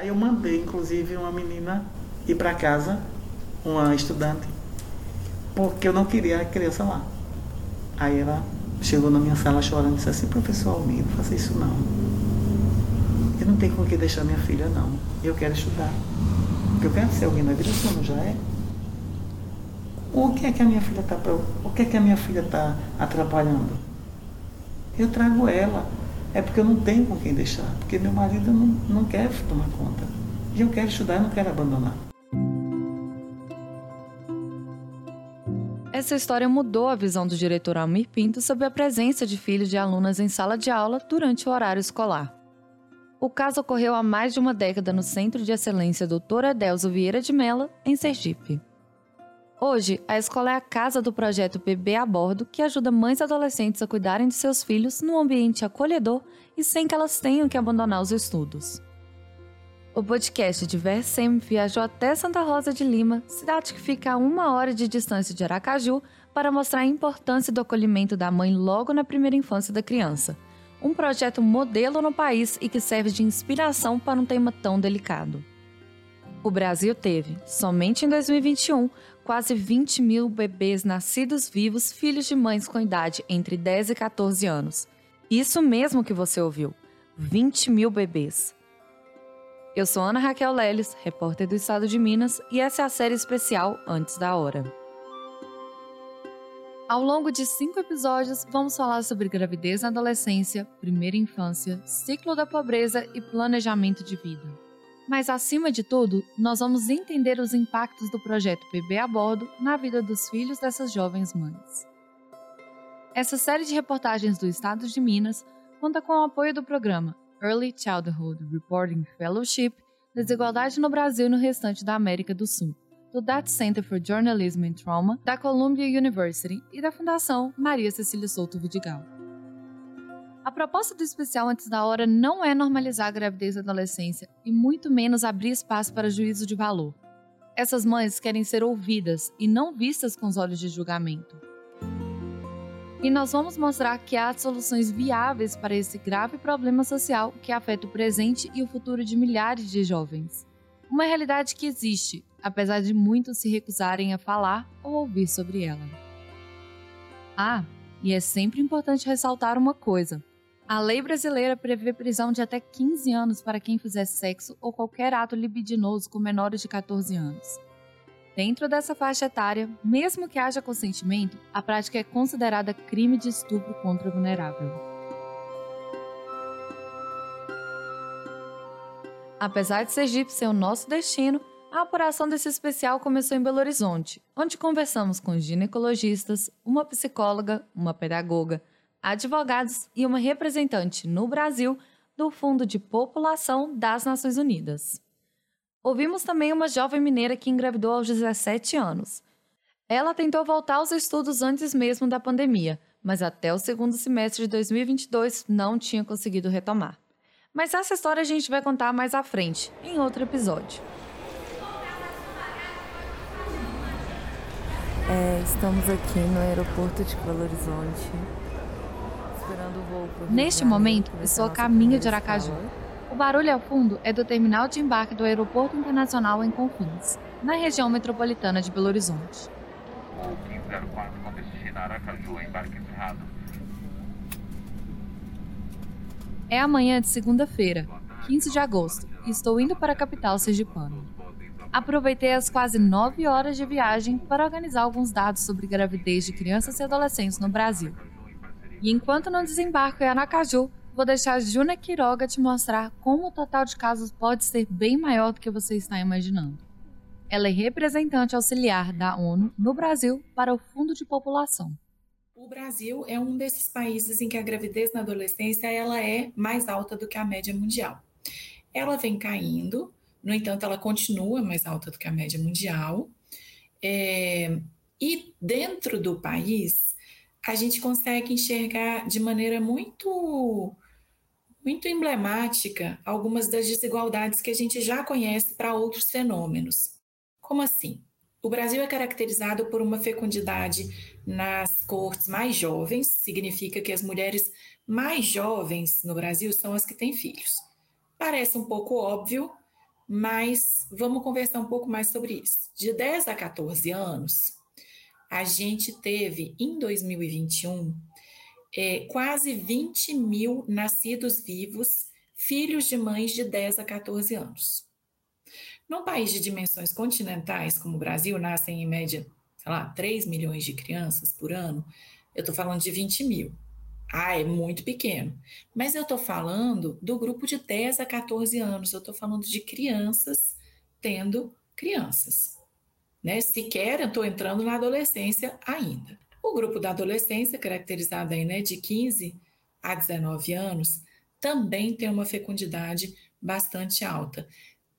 Aí eu mandei, inclusive, uma menina ir para casa, uma estudante, porque eu não queria a criança lá. Aí ela chegou na minha sala chorando e disse assim, professor Almeida, não faça isso não. Eu não tenho com que deixar minha filha não. Eu quero estudar. Eu quero ser alguém na vida, você não já é? O que é que a minha filha está o que é que a minha filha está atrapalhando? Eu trago ela. É porque eu não tenho com quem deixar, porque meu marido não, não quer tomar conta. E eu quero estudar e não quero abandonar. Essa história mudou a visão do diretor Almir Pinto sobre a presença de filhos de alunas em sala de aula durante o horário escolar. O caso ocorreu há mais de uma década no Centro de Excelência Dr. Adelso Vieira de Mela, em Sergipe. Hoje, a escola é a casa do projeto PB a Bordo, que ajuda mães e adolescentes a cuidarem de seus filhos num ambiente acolhedor e sem que elas tenham que abandonar os estudos. O podcast de Versem viajou até Santa Rosa de Lima, cidade que fica a uma hora de distância de Aracaju, para mostrar a importância do acolhimento da mãe logo na primeira infância da criança. Um projeto modelo no país e que serve de inspiração para um tema tão delicado. O Brasil teve, somente em 2021, quase 20 mil bebês nascidos vivos, filhos de mães com idade entre 10 e 14 anos. Isso mesmo que você ouviu: 20 mil bebês. Eu sou Ana Raquel Leles, repórter do Estado de Minas, e essa é a série especial Antes da Hora. Ao longo de cinco episódios, vamos falar sobre gravidez na adolescência, primeira infância, ciclo da pobreza e planejamento de vida. Mas, acima de tudo, nós vamos entender os impactos do projeto Bebê a Bordo na vida dos filhos dessas jovens mães. Essa série de reportagens do Estado de Minas conta com o apoio do programa Early Childhood Reporting Fellowship Desigualdade no Brasil e no restante da América do Sul, do Data Center for Journalism and Trauma da Columbia University e da Fundação Maria Cecília Souto Vidigal. A proposta do especial antes da hora não é normalizar a gravidez da adolescência e muito menos abrir espaço para juízo de valor. Essas mães querem ser ouvidas e não vistas com os olhos de julgamento. E nós vamos mostrar que há soluções viáveis para esse grave problema social que afeta o presente e o futuro de milhares de jovens. Uma realidade que existe, apesar de muitos se recusarem a falar ou ouvir sobre ela. Ah, e é sempre importante ressaltar uma coisa: a lei brasileira prevê prisão de até 15 anos para quem fizer sexo ou qualquer ato libidinoso com menores de 14 anos. Dentro dessa faixa etária, mesmo que haja consentimento, a prática é considerada crime de estupro contra o vulnerável. Apesar de Sergipe ser o nosso destino, a apuração desse especial começou em Belo Horizonte, onde conversamos com ginecologistas, uma psicóloga, uma pedagoga, advogados e uma representante no Brasil do Fundo de População das Nações Unidas. Ouvimos também uma jovem mineira que engravidou aos 17 anos. Ela tentou voltar aos estudos antes mesmo da pandemia, mas até o segundo semestre de 2022 não tinha conseguido retomar. Mas essa história a gente vai contar mais à frente, em outro episódio. É, estamos aqui no aeroporto de Belo Horizonte Neste momento, estou a caminho de Aracaju. O barulho ao fundo é do terminal de embarque do Aeroporto Internacional em Confins, na região metropolitana de Belo Horizonte. O 1504 com destino a Aracaju, embarque encerrado. É amanhã de segunda-feira, 15 de agosto, e estou indo para a capital sergipana. Aproveitei as quase nove horas de viagem para organizar alguns dados sobre gravidez de crianças e adolescentes no Brasil. E enquanto não desembarco em Aracaju, vou deixar a Juna Quiroga te mostrar como o total de casos pode ser bem maior do que você está imaginando. Ela é representante auxiliar da ONU no Brasil para o Fundo de População. O Brasil é um desses países em que a gravidez na adolescência ela é mais alta do que a média mundial. Ela vem caindo, no entanto, ela continua mais alta do que a média mundial. É, e dentro do país, a gente consegue enxergar de maneira muito muito emblemática algumas das desigualdades que a gente já conhece para outros fenômenos. Como assim? O Brasil é caracterizado por uma fecundidade nas cortes mais jovens, significa que as mulheres mais jovens no Brasil são as que têm filhos. Parece um pouco óbvio, mas vamos conversar um pouco mais sobre isso. De 10 a 14 anos, a gente teve em 2021 é, quase 20 mil nascidos vivos, filhos de mães de 10 a 14 anos. Num país de dimensões continentais como o Brasil, nascem em média, sei lá, 3 milhões de crianças por ano, eu estou falando de 20 mil. Ah, é muito pequeno. Mas eu estou falando do grupo de 10 a 14 anos, eu estou falando de crianças tendo crianças. Né? Sequer estou entrando na adolescência ainda. O grupo da adolescência, caracterizado aí, né, de 15 a 19 anos, também tem uma fecundidade bastante alta.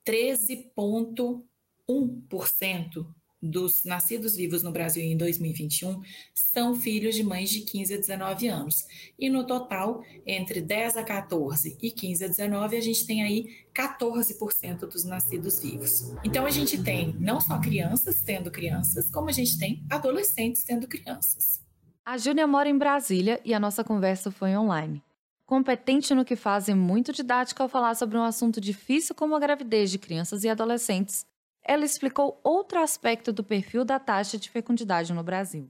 13,1% dos nascidos vivos no Brasil em 2021 são filhos de mães de 15 a 19 anos. E no total, entre 10 a 14 e 15 a 19, a gente tem aí 14% dos nascidos vivos. Então a gente tem não só crianças tendo crianças, como a gente tem adolescentes tendo crianças. A Júlia mora em Brasília e a nossa conversa foi online. Competente no que faz e muito didática ao falar sobre um assunto difícil como a gravidez de crianças e adolescentes, ela explicou outro aspecto do perfil da taxa de fecundidade no Brasil.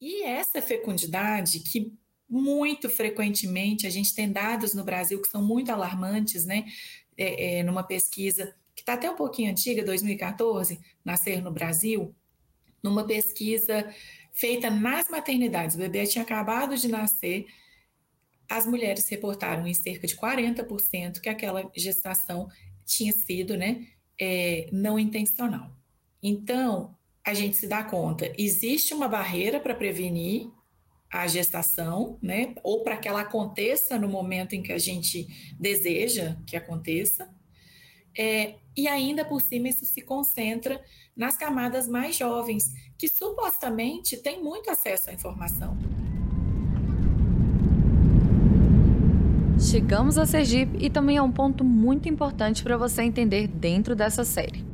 E essa fecundidade, que muito frequentemente a gente tem dados no Brasil que são muito alarmantes, né? É, é, numa pesquisa que está até um pouquinho antiga, 2014, Nascer no Brasil, numa pesquisa feita nas maternidades, o bebê tinha acabado de nascer, as mulheres reportaram em cerca de 40% que aquela gestação tinha sido, né, é, não intencional. Então, a gente se dá conta, existe uma barreira para prevenir a gestação, né? Ou para que ela aconteça no momento em que a gente deseja que aconteça. É, e ainda por cima isso se concentra nas camadas mais jovens, que supostamente têm muito acesso à informação. Chegamos a Sergipe e também é um ponto muito importante para você entender dentro dessa série.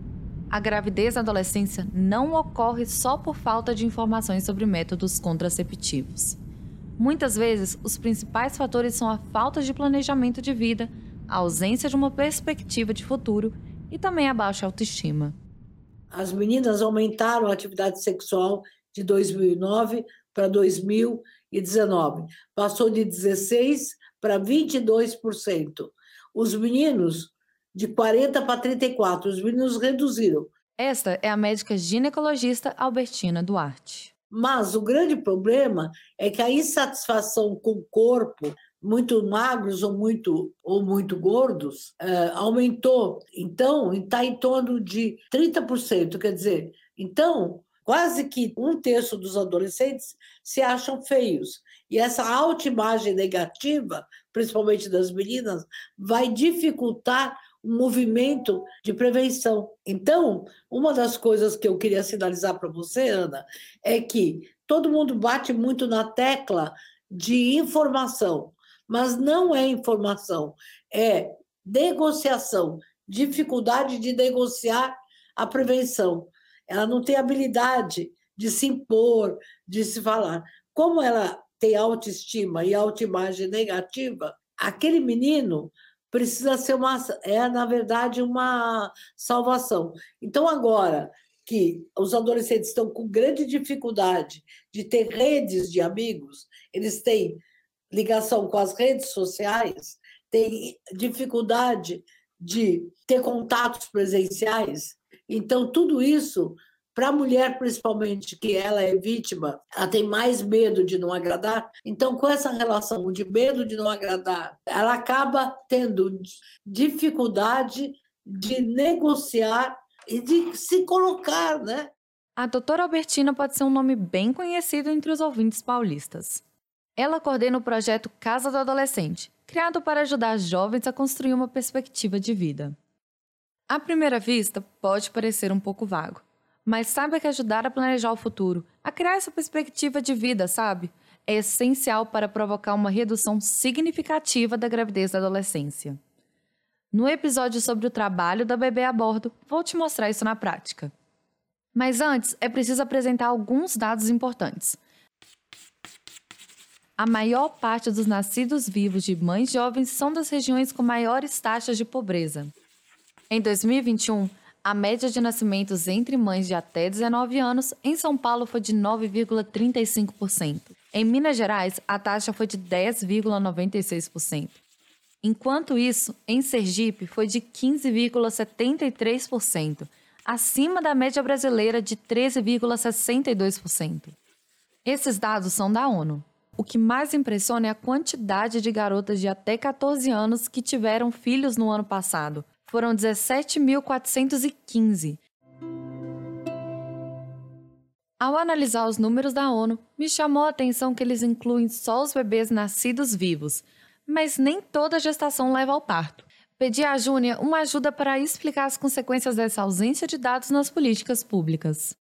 A gravidez na adolescência não ocorre só por falta de informações sobre métodos contraceptivos. Muitas vezes, os principais fatores são a falta de planejamento de vida, a ausência de uma perspectiva de futuro e também a baixa autoestima. As meninas aumentaram a atividade sexual de 2009 para 2019. Passou de 16 para 22%. Os meninos, de 40 para 34, os meninos reduziram. Esta é a médica ginecologista Albertina Duarte. Mas o grande problema é que a insatisfação com o corpo, muito magros ou muito, ou muito gordos, é, aumentou. Então, está em torno de 30%. Quer dizer, então, quase que um terço dos adolescentes se acham feios. E essa autoimagem negativa, principalmente das meninas, vai dificultar o movimento de prevenção. Então, uma das coisas que eu queria sinalizar para você, Ana, é que todo mundo bate muito na tecla de informação, mas não é informação, é negociação, dificuldade de negociar a prevenção. Ela não tem habilidade de se impor, de se falar. Como ela tem autoestima e autoimagem negativa, aquele menino precisa ser uma é na verdade uma salvação. Então agora que os adolescentes estão com grande dificuldade de ter redes de amigos, eles têm ligação com as redes sociais, têm dificuldade de ter contatos presenciais. Então tudo isso para a mulher, principalmente, que ela é vítima, ela tem mais medo de não agradar. Então, com essa relação de medo de não agradar, ela acaba tendo dificuldade de negociar e de se colocar, né? A doutora Albertina pode ser um nome bem conhecido entre os ouvintes paulistas. Ela coordena o projeto Casa do Adolescente, criado para ajudar jovens a construir uma perspectiva de vida. À primeira vista, pode parecer um pouco vago, mas saiba que ajudar a planejar o futuro, a criar essa perspectiva de vida, sabe? É essencial para provocar uma redução significativa da gravidez da adolescência. No episódio sobre o trabalho da bebê a bordo, vou te mostrar isso na prática. Mas antes, é preciso apresentar alguns dados importantes. A maior parte dos nascidos vivos de mães jovens são das regiões com maiores taxas de pobreza. Em 2021, a média de nascimentos entre mães de até 19 anos em São Paulo foi de 9,35%. Em Minas Gerais, a taxa foi de 10,96%. Enquanto isso, em Sergipe foi de 15,73%, acima da média brasileira de 13,62%. Esses dados são da ONU. O que mais impressiona é a quantidade de garotas de até 14 anos que tiveram filhos no ano passado, foram 17.415. Ao analisar os números da ONU, me chamou a atenção que eles incluem só os bebês nascidos vivos, mas nem toda gestação leva ao parto. Pedi à Júnia uma ajuda para explicar as consequências dessa ausência de dados nas políticas públicas.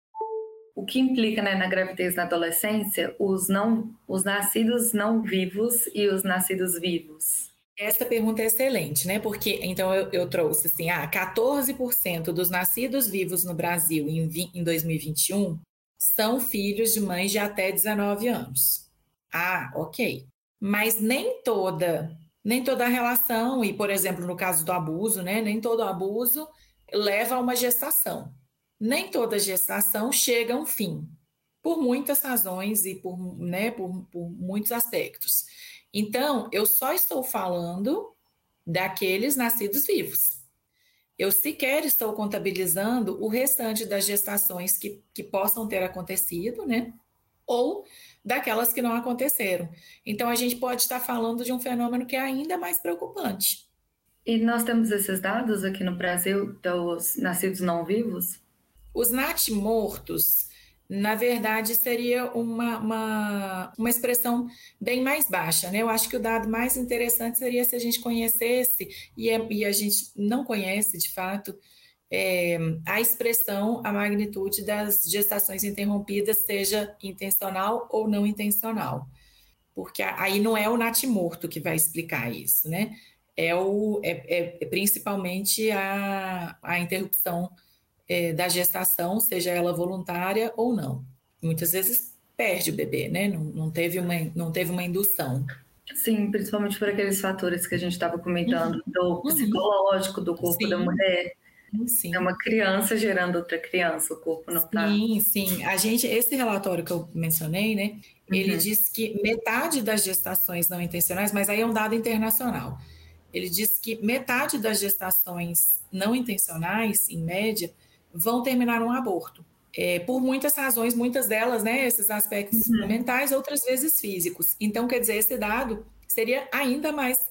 O que implica né, na gravidez na adolescência os, não, os nascidos não vivos e os nascidos vivos. Essa pergunta é excelente, né? Porque então eu, eu trouxe assim: ah, 14% dos nascidos vivos no Brasil em, em 2021 são filhos de mães de até 19 anos. Ah, ok. Mas nem toda, nem toda a relação, e por exemplo, no caso do abuso, né? Nem todo abuso leva a uma gestação. Nem toda gestação chega a um fim, por muitas razões e por, né, por, por muitos aspectos. Então, eu só estou falando daqueles nascidos vivos. Eu sequer estou contabilizando o restante das gestações que, que possam ter acontecido, né? Ou daquelas que não aconteceram. Então, a gente pode estar falando de um fenômeno que é ainda mais preocupante. E nós temos esses dados aqui no Brasil dos nascidos não vivos? Os natimortos, na verdade, seria uma, uma, uma expressão bem mais baixa. Né? Eu acho que o dado mais interessante seria se a gente conhecesse, e, é, e a gente não conhece de fato, é, a expressão, a magnitude das gestações interrompidas, seja intencional ou não intencional. Porque aí não é o natimorto que vai explicar isso, né? É, o, é, é, é principalmente a, a interrupção é, da gestação, seja ela voluntária ou não. Muitas vezes perde o bebê, né? Não, não, teve, uma, não teve uma indução. Sim, principalmente por aqueles fatores que a gente estava comentando, uhum. do uhum. psicológico, do corpo sim. da mulher. Sim. É uma criança gerando outra criança, o corpo não está. Sim, sim. A gente, esse relatório que eu mencionei, né? Uhum. Ele diz que metade das gestações não intencionais, mas aí é um dado internacional. Ele diz que metade das gestações não intencionais, em média, vão terminar um aborto. É, por muitas razões, muitas delas, né, esses aspectos uhum. mentais, outras vezes físicos. Então, quer dizer, esse dado seria ainda mais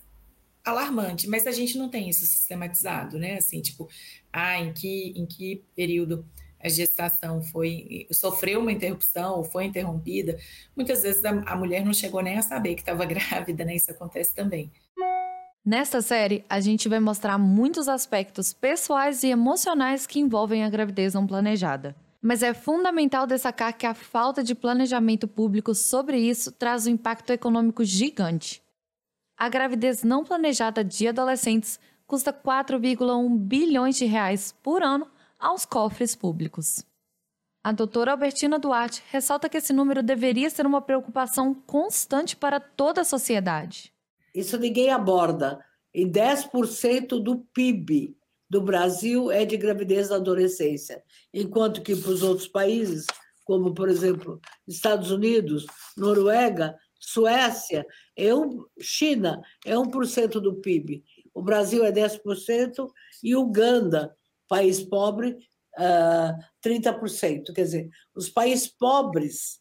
alarmante, mas a gente não tem isso sistematizado, né? Assim, tipo, ah, em que, em que período a gestação foi sofreu uma interrupção ou foi interrompida. Muitas vezes a, a mulher não chegou nem a saber que estava grávida, né? Isso acontece também. Nesta série, a gente vai mostrar muitos aspectos pessoais e emocionais que envolvem a gravidez não planejada. Mas é fundamental destacar que a falta de planejamento público sobre isso traz um impacto econômico gigante. A gravidez não planejada de adolescentes custa 4,1 bilhões de reais por ano aos cofres públicos. A doutora Albertina Duarte ressalta que esse número deveria ser uma preocupação constante para toda a sociedade. Isso ninguém aborda. E 10% do PIB do Brasil é de gravidez na adolescência, enquanto que para os outros países, como por exemplo Estados Unidos, Noruega, Suécia, é um, China é 1% do PIB. O Brasil é 10% e Uganda, país pobre, uh, ah, 30%. Quer dizer, os países pobres,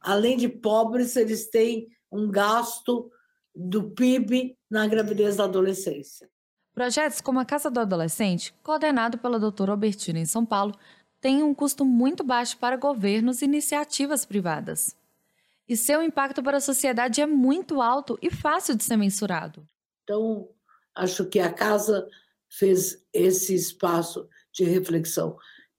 além de pobres, eles têm um gasto do PIB na gravidez da adolescência. Projetos como a Casa do Adolescente, coordenado pela doutora Albertina em São Paulo, têm um custo muito baixo para governos e iniciativas privadas. E seu impacto para a sociedade é muito alto e fácil de ser mensurado. Então, acho que a casa fez esse espaço de reflexão.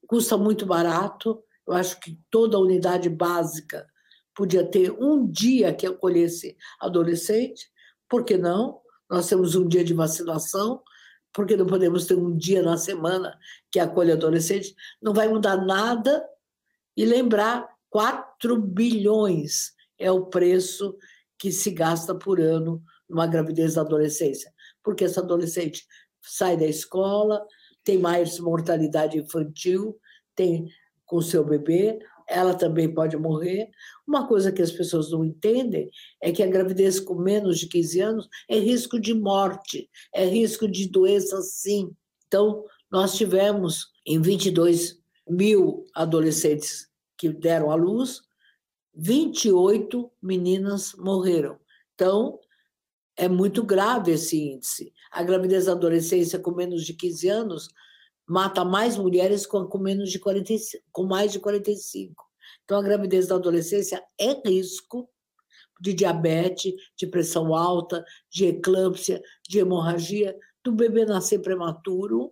Custa muito barato, eu acho que toda a unidade básica podia ter um dia que acolhesse adolescente, por que não? Nós temos um dia de vacinação, por que não podemos ter um dia na semana que acolhe adolescente? Não vai mudar nada. E lembrar, 4 bilhões é o preço que se gasta por ano numa gravidez da adolescência. Porque essa adolescente sai da escola, tem mais mortalidade infantil, tem com seu bebê, ela também pode morrer. Uma coisa que as pessoas não entendem é que a gravidez com menos de 15 anos é risco de morte, é risco de doença, sim. Então, nós tivemos em 22 mil adolescentes que deram à luz, 28 meninas morreram. Então, é muito grave esse índice. A gravidez da adolescência com menos de 15 anos mata mais mulheres com, com menos de 45, com mais de 45. Então a gravidez da adolescência é risco de diabetes, de pressão alta, de eclâmpsia, de hemorragia, do bebê nascer prematuro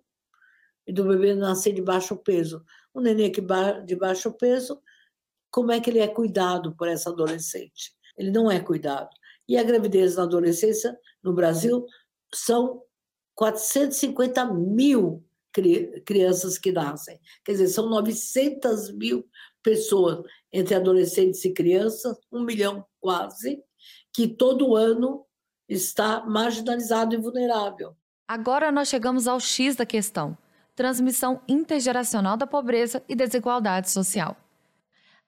e do bebê nascer de baixo peso. O neném que de baixo peso, como é que ele é cuidado por essa adolescente? Ele não é cuidado. E a gravidez na adolescência, no Brasil, são 450 mil crianças que nascem. Quer dizer, são 900 mil pessoas, entre adolescentes e crianças, um milhão quase, que todo ano está marginalizado e vulnerável. Agora nós chegamos ao X da questão: transmissão intergeracional da pobreza e desigualdade social.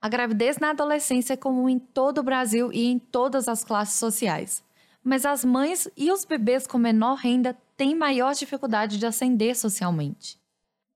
A gravidez na adolescência é comum em todo o Brasil e em todas as classes sociais. Mas as mães e os bebês com menor renda têm maior dificuldade de ascender socialmente.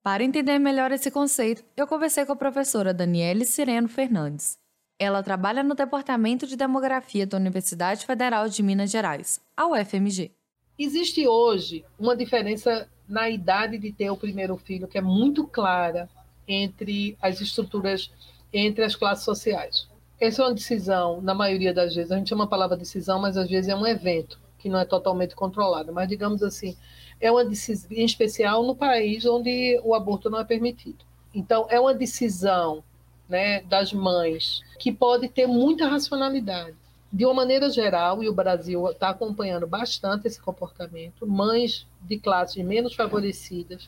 Para entender melhor esse conceito, eu conversei com a professora Daniele Sireno Fernandes. Ela trabalha no Departamento de Demografia da Universidade Federal de Minas Gerais, a UFMG. Existe hoje uma diferença na idade de ter o primeiro filho que é muito clara entre as estruturas entre as classes sociais. Essa é uma decisão, na maioria das vezes, a gente chama a palavra decisão, mas às vezes é um evento que não é totalmente controlado. Mas, digamos assim, é uma decisão, em especial no país onde o aborto não é permitido. Então, é uma decisão né, das mães que pode ter muita racionalidade. De uma maneira geral, e o Brasil está acompanhando bastante esse comportamento, mães de classes menos favorecidas,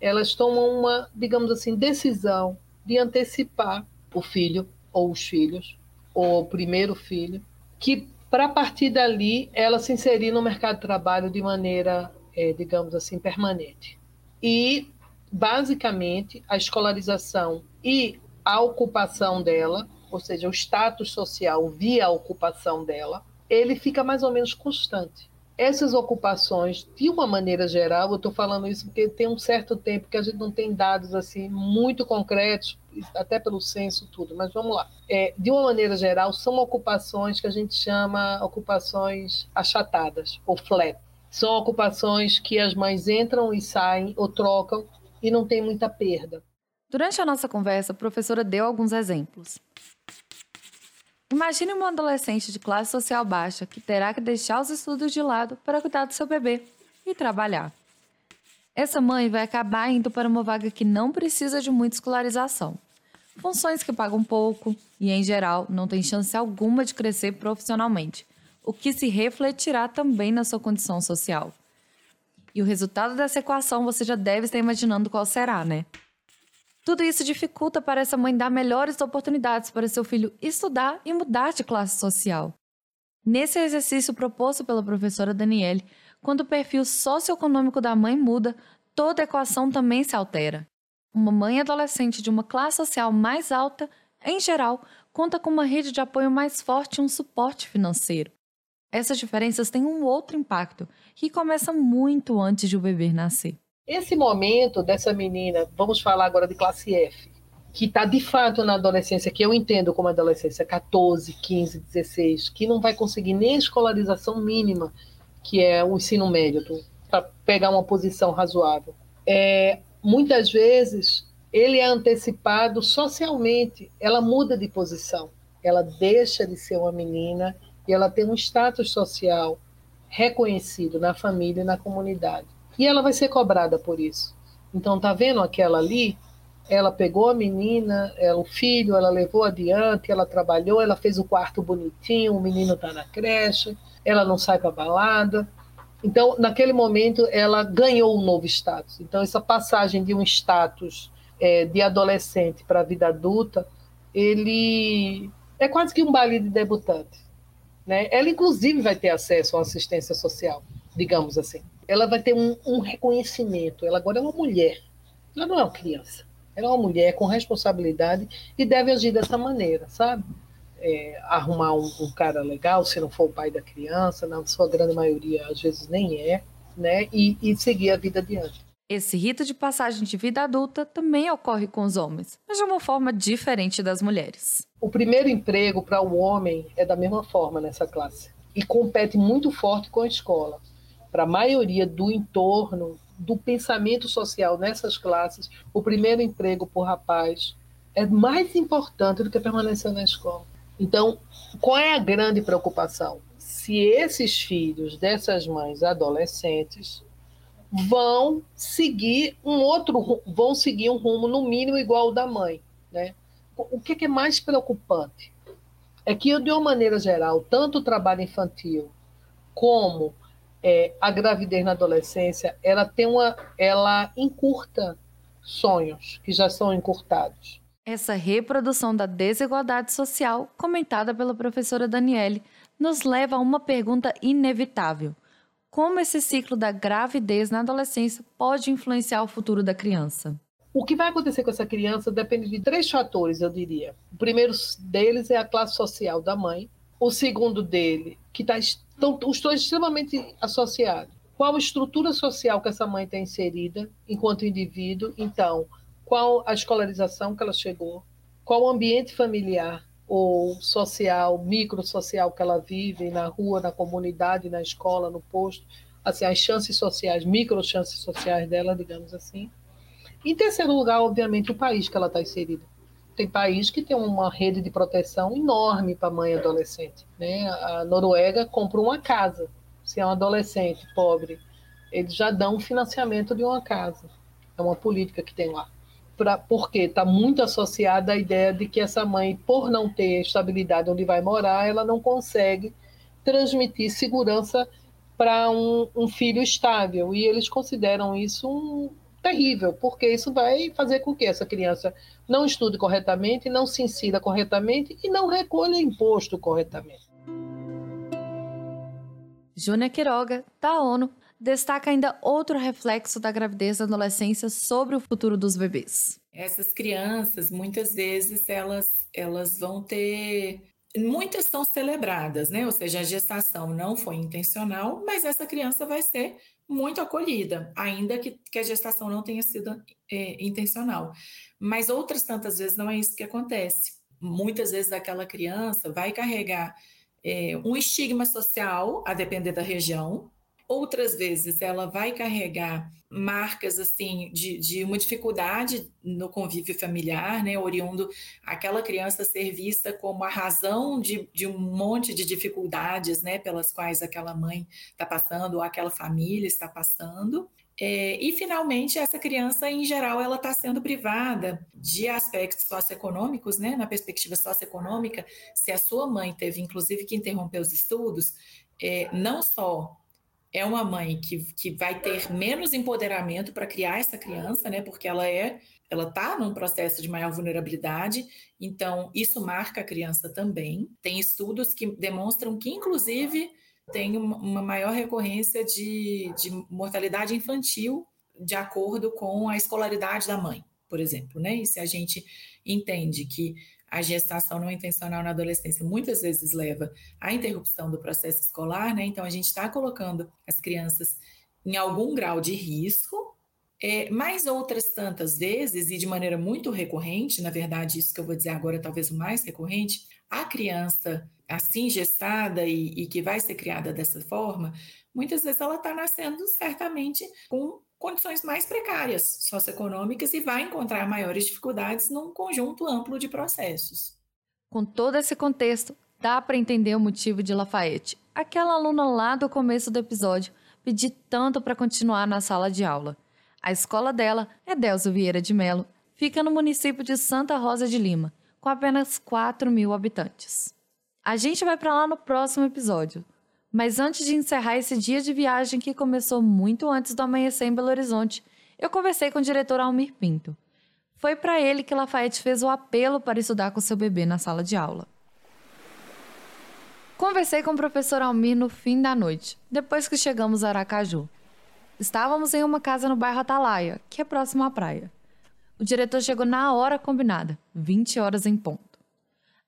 elas tomam uma, digamos assim, decisão de antecipar o filho ou os filhos, ou o primeiro filho, que para partir dali ela se inserir no mercado de trabalho de maneira, é, digamos assim, permanente. E, basicamente, a escolarização e a ocupação dela, ou seja, o status social via ocupação dela, ele fica mais ou menos constante essas ocupações, de uma maneira geral, eu estou falando isso porque tem um certo tempo que a gente não tem dados assim muito concretos, até pelo censo tudo, mas vamos lá. É, de uma maneira geral, são ocupações que a gente chama ocupações achatadas, ou flat. São ocupações que as mães entram e saem ou trocam e não tem muita perda. Durante a nossa conversa, a professora deu alguns exemplos. Imagine uma adolescente de classe social baixa que terá que deixar os estudos de lado para cuidar do seu bebê e trabalhar. Essa mãe vai acabar indo para uma vaga que não precisa de muita escolarização. Funções que pagam pouco e, em geral, não tem chance alguma de crescer profissionalmente, o que se refletirá também na sua condição social. E o resultado dessa equação você já deve estar imaginando qual será, né? Tudo isso dificulta para essa mãe dar melhores oportunidades para seu filho estudar e mudar de classe social. Nesse exercício proposto pela professora Daniele, quando o perfil socioeconômico da mãe muda, toda a equação também se altera. Uma mãe adolescente de uma classe social mais alta, em geral, conta com uma rede de apoio mais forte e um suporte financeiro. Essas diferenças têm um outro impacto, que começa muito antes de o bebê nascer. Esse momento dessa menina, vamos falar agora de classe F, que está de fato na adolescência, que eu entendo como adolescência, 14, 15, 16, que não vai conseguir nem a escolarização mínima, que é o ensino médio, para pegar uma posição razoável. É, muitas vezes ele é antecipado socialmente, ela muda de posição, ela deixa de ser uma menina e ela tem um status social reconhecido na família e na comunidade. E ela vai ser cobrada por isso. Então, tá vendo aquela ali? Ela pegou a menina, ela, o filho, ela levou adiante, ela trabalhou, ela fez o quarto bonitinho, o menino tá na creche, ela não sai para balada. Então, naquele momento, ela ganhou um novo status. Então, essa passagem de um status é, de adolescente para a vida adulta, ele é quase que um baile de debutante. Né? Ela, inclusive, vai ter acesso à assistência social digamos assim. Ela vai ter um, um reconhecimento. Ela agora é uma mulher. Ela não é uma criança. Ela é uma mulher com responsabilidade e deve agir dessa maneira, sabe? É, arrumar um, um, cara legal, se não for o pai da criança, na sua grande maioria às vezes nem é, né? E, e seguir a vida adiante. Esse rito de passagem de vida adulta também ocorre com os homens, mas de uma forma diferente das mulheres. O primeiro emprego para o homem é da mesma forma nessa classe e compete muito forte com a escola. Para a maioria do entorno, do pensamento social nessas classes, o primeiro emprego por rapaz é mais importante do que permanecer na escola. Então, qual é a grande preocupação? Se esses filhos dessas mães adolescentes vão seguir um outro, vão seguir um rumo no mínimo igual ao da mãe, né? O que é mais preocupante é que, de uma maneira geral, tanto o trabalho infantil como é, a gravidez na adolescência, ela tem uma, ela encurta sonhos que já são encurtados. Essa reprodução da desigualdade social, comentada pela professora Daniele, nos leva a uma pergunta inevitável: como esse ciclo da gravidez na adolescência pode influenciar o futuro da criança? O que vai acontecer com essa criança depende de três fatores, eu diria. O primeiro deles é a classe social da mãe. O segundo dele, que está estão os dois extremamente associados. Qual a estrutura social que essa mãe está inserida enquanto indivíduo? Então, qual a escolarização que ela chegou? Qual o ambiente familiar ou social, microsocial que ela vive na rua, na comunidade, na escola, no posto, assim, as chances sociais, micro chances sociais dela, digamos assim. Em terceiro lugar, obviamente, o país que ela está inserida. Tem país que tem uma rede de proteção enorme para mãe adolescente. Né? A Noruega compra uma casa. Se é um adolescente pobre, eles já dão financiamento de uma casa. É uma política que tem lá pra, porque está muito associada à ideia de que essa mãe, por não ter estabilidade onde vai morar, ela não consegue transmitir segurança para um, um, filho estável. E eles consideram isso um, terrível, porque isso vai fazer com que essa criança não estude corretamente, não se insira corretamente e não recolha imposto corretamente. Júnia Quiroga, da ONU, destaca ainda outro reflexo da gravidez na adolescência sobre o futuro dos bebês. Essas crianças, muitas vezes, elas, elas vão ter. Muitas são celebradas, né? Ou seja, a gestação não foi intencional, mas essa criança vai ser muito acolhida, ainda que, que a gestação não tenha sido é, intencional. Mas outras tantas vezes não é isso que acontece. Muitas vezes aquela criança vai carregar é, um estigma social, a depender da região, Outras vezes ela vai carregar marcas assim de, de uma dificuldade no convívio familiar, né, oriundo aquela criança ser vista como a razão de, de um monte de dificuldades, né, pelas quais aquela mãe está passando ou aquela família está passando. É, e finalmente essa criança em geral ela está sendo privada de aspectos socioeconômicos, né, na perspectiva socioeconômica, se a sua mãe teve inclusive que interromper os estudos, é, não só é uma mãe que, que vai ter menos empoderamento para criar essa criança, né? Porque ela é, ela está num processo de maior vulnerabilidade, então isso marca a criança também. Tem estudos que demonstram que, inclusive, tem uma maior recorrência de, de mortalidade infantil de acordo com a escolaridade da mãe, por exemplo, né? E se a gente entende que a gestação não intencional na adolescência muitas vezes leva à interrupção do processo escolar, né? Então a gente está colocando as crianças em algum grau de risco, é, mas outras tantas vezes, e de maneira muito recorrente, na verdade, isso que eu vou dizer agora, talvez o mais recorrente, a criança assim gestada e, e que vai ser criada dessa forma, muitas vezes ela está nascendo certamente com condições mais precárias socioeconômicas e vai encontrar maiores dificuldades num conjunto amplo de processos. Com todo esse contexto, dá para entender o motivo de Lafayette, aquela aluna lá do começo do episódio, pedir tanto para continuar na sala de aula. A escola dela é Delzo Vieira de Melo, fica no município de Santa Rosa de Lima, com apenas 4 mil habitantes. A gente vai para lá no próximo episódio. Mas antes de encerrar esse dia de viagem que começou muito antes do amanhecer em Belo Horizonte, eu conversei com o diretor Almir Pinto. Foi para ele que Lafayette fez o apelo para estudar com seu bebê na sala de aula. Conversei com o professor Almir no fim da noite, depois que chegamos a Aracaju. Estávamos em uma casa no bairro Atalaia, que é próximo à praia. O diretor chegou na hora combinada, 20 horas em ponto.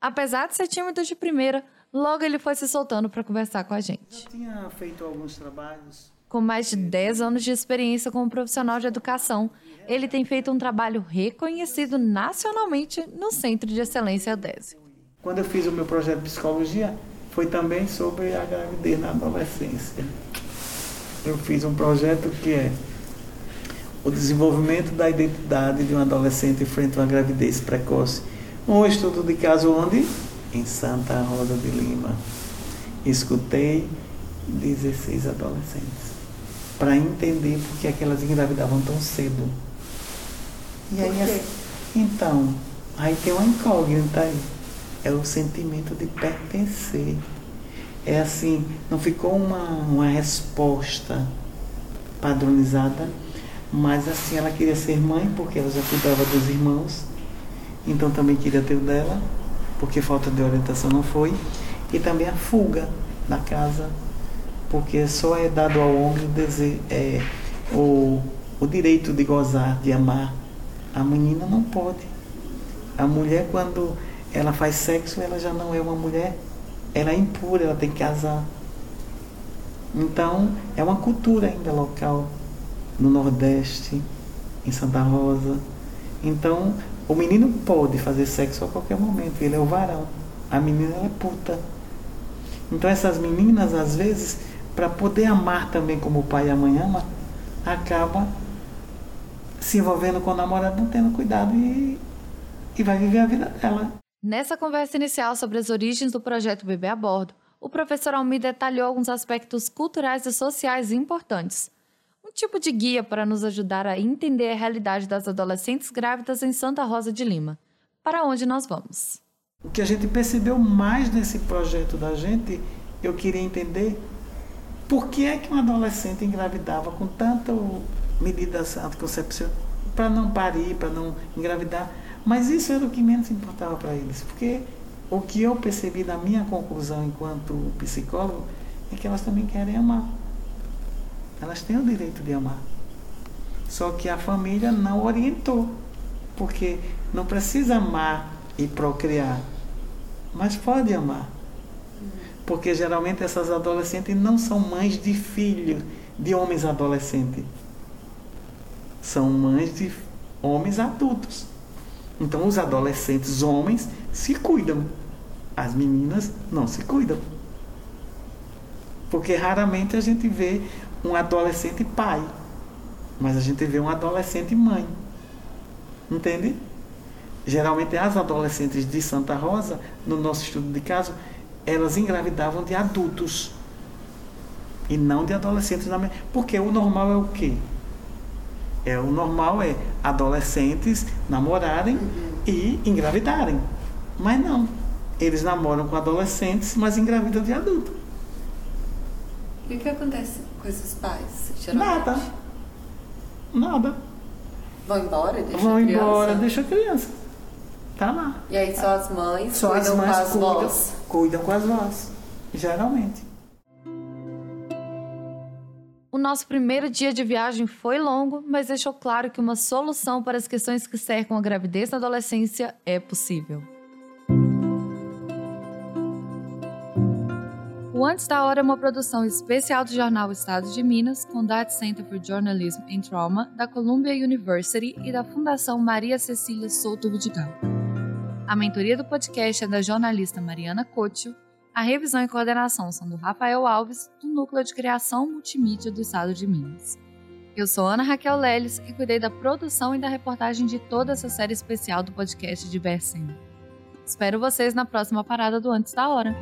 Apesar de ser tímido de primeira, logo ele foi se soltando para conversar com a gente. Já tinha feito alguns trabalhos. Com mais de 10 anos de experiência como profissional de educação, ele tem feito um trabalho reconhecido nacionalmente no Centro de Excelência Eudésio. Quando eu fiz o meu projeto de psicologia, foi também sobre a gravidez na adolescência. Eu fiz um projeto que é o desenvolvimento da identidade de um adolescente frente a uma gravidez precoce. Um estudo de caso onde? Em Santa Rosa de Lima. Escutei 16 adolescentes para entender por que aquelas engravidavam tão cedo. E aí, assim, então, aí tem uma incógnita aí. É o sentimento de pertencer. É assim, não ficou uma, uma resposta padronizada, mas assim, ela queria ser mãe porque ela já cuidava dos irmãos, então também queria ter o dela, porque falta de orientação não foi, e também a fuga da casa, porque só é dado ao homem o, desejo, é, o, o direito de gozar, de amar. A menina não pode. A mulher, quando ela faz sexo, ela já não é uma mulher, ela é impura, ela tem que casar. Então, é uma cultura ainda local, no Nordeste, em Santa Rosa. Então, o menino pode fazer sexo a qualquer momento, ele é o varão. A menina é puta. Então, essas meninas, às vezes, para poder amar também como o pai e a mãe ama, acaba se envolvendo com o namorado, não tendo cuidado e, e vai viver a vida dela. Nessa conversa inicial sobre as origens do projeto Bebê a Bordo, o professor Almir detalhou alguns aspectos culturais e sociais importantes. Um tipo de guia para nos ajudar a entender a realidade das adolescentes grávidas em Santa Rosa de Lima. Para onde nós vamos? O que a gente percebeu mais nesse projeto da gente, eu queria entender por que é que um adolescente engravidava com tanta medidas anticoncepcionais para não parir, para não engravidar. Mas isso era o que menos importava para eles, porque o que eu percebi da minha conclusão enquanto psicólogo é que elas também querem amar. Elas têm o direito de amar. Só que a família não orientou, porque não precisa amar e procriar, mas pode amar. Porque geralmente essas adolescentes não são mães de filhos de homens adolescentes. São mães de homens adultos. Então os adolescentes homens se cuidam. As meninas não se cuidam. Porque raramente a gente vê um adolescente pai. Mas a gente vê um adolescente mãe. Entende? Geralmente as adolescentes de Santa Rosa, no nosso estudo de caso, elas engravidavam de adultos e não de adolescentes. Porque o normal é o quê? É, o normal é adolescentes namorarem uhum. e engravidarem. Mas não. Eles namoram com adolescentes, mas engravidam de adulto. E o que acontece com esses pais? Geralmente? Nada. Nada. Vão embora? Deixa Vão embora, deixa a criança. Tá lá. E aí só as mães só cuidam as mães com as cuidam, vós? Cuidam com as vós, geralmente. O nosso primeiro dia de viagem foi longo, mas deixou claro que uma solução para as questões que cercam a gravidez na adolescência é possível. O Antes da Hora é uma produção especial do jornal Estado de Minas, com Data Center for Journalism and Trauma, da Columbia University e da Fundação Maria Cecília Souto Vidigal. A mentoria do podcast é da jornalista Mariana Couto. A revisão e coordenação são do Rafael Alves, do Núcleo de Criação Multimídia do Estado de Minas. Eu sou Ana Raquel Leles e cuidei da produção e da reportagem de toda essa série especial do podcast de Versem. Espero vocês na próxima parada do Antes da Hora.